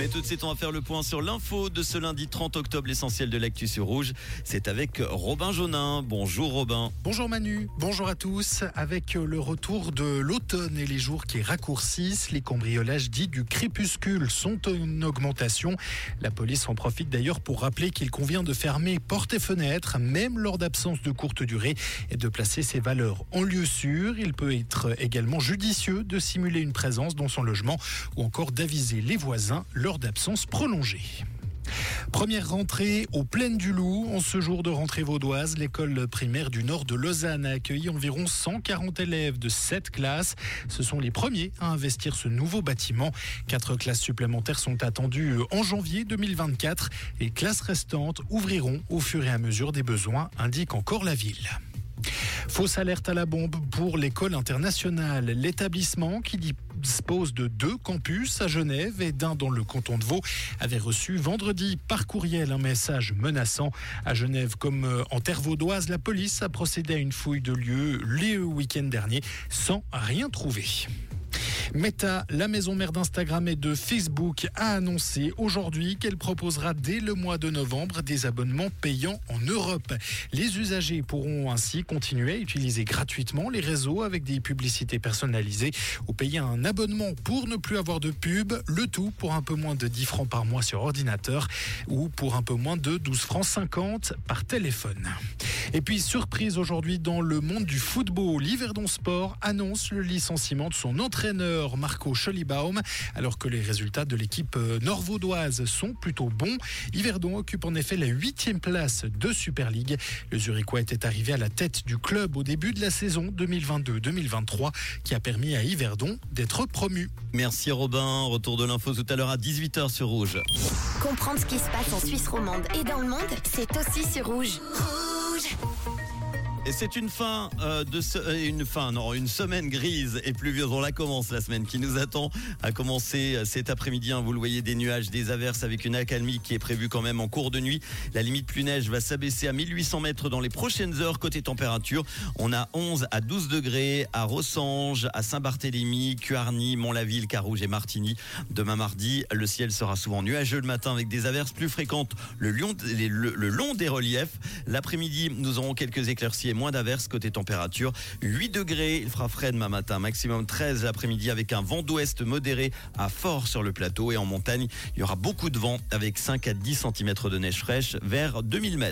Mais tout de suite, on va faire le point sur l'info de ce lundi 30 octobre, l'essentiel de l'actu sur Rouge. C'est avec Robin Jaunin. Bonjour Robin. Bonjour Manu, bonjour à tous. Avec le retour de l'automne et les jours qui raccourcissent, les cambriolages dits du crépuscule sont en augmentation. La police en profite d'ailleurs pour rappeler qu'il convient de fermer portes et fenêtres, même lors d'absence de courte durée, et de placer ses valeurs en lieu sûr. Il peut être également judicieux de simuler une présence dans son logement ou encore d'aviser les voisins lors d'absences prolongées. Première rentrée aux plaines du Loup. En ce jour de rentrée vaudoise, l'école primaire du nord de Lausanne a accueilli environ 140 élèves de 7 classes. Ce sont les premiers à investir ce nouveau bâtiment. Quatre classes supplémentaires sont attendues en janvier 2024. Les classes restantes ouvriront au fur et à mesure des besoins, indique encore la ville. Fausse alerte à la bombe pour l'école internationale. L'établissement qui dispose de deux campus à Genève et d'un dans le canton de Vaud avait reçu vendredi par courriel un message menaçant. À Genève comme euh, en terre vaudoise, la police a procédé à une fouille de lieu le week-end dernier sans rien trouver. Meta, la maison mère d'Instagram et de Facebook, a annoncé aujourd'hui qu'elle proposera dès le mois de novembre des abonnements payants en Europe. Les usagers pourront ainsi continuer à utiliser gratuitement les réseaux avec des publicités personnalisées ou payer un abonnement pour ne plus avoir de pub, le tout pour un peu moins de 10 francs par mois sur ordinateur ou pour un peu moins de 12 francs 50 par téléphone. Et puis, surprise aujourd'hui dans le monde du football, l'Yverdon Sport annonce le licenciement de son entraîneur Marco Schollibaum, alors que les résultats de l'équipe euh, nord-vaudoise sont plutôt bons. Yverdon occupe en effet la huitième place de Super League. Le Zurichois était arrivé à la tête du club au début de la saison 2022-2023, qui a permis à Yverdon d'être promu. Merci Robin. Retour de l'info tout à l'heure à 18h sur Rouge. Comprendre ce qui se passe en Suisse romande et dans le monde, c'est aussi sur Rouge. Et c'est une fin euh, de euh, une fin non une semaine grise et pluvieuse. On la commence la semaine qui nous attend à commencer euh, cet après-midi. Hein. vous le voyez des nuages, des averses avec une accalmie qui est prévue quand même en cours de nuit. La limite plus neige va s'abaisser à 1800 mètres dans les prochaines heures. Côté température, on a 11 à 12 degrés à Rossange, à Saint-Barthélemy, Cuarny, Mont-la-Ville, Carouge et Martigny. Demain mardi, le ciel sera souvent nuageux le matin avec des averses plus fréquentes le long, des reliefs. L'après-midi, nous aurons quelques éclaircies moins d'averses côté température. 8 degrés, il fera frais demain matin, maximum 13 l'après-midi avec un vent d'ouest modéré à fort sur le plateau et en montagne, il y aura beaucoup de vent avec 5 à 10 cm de neige fraîche vers 2000 mètres.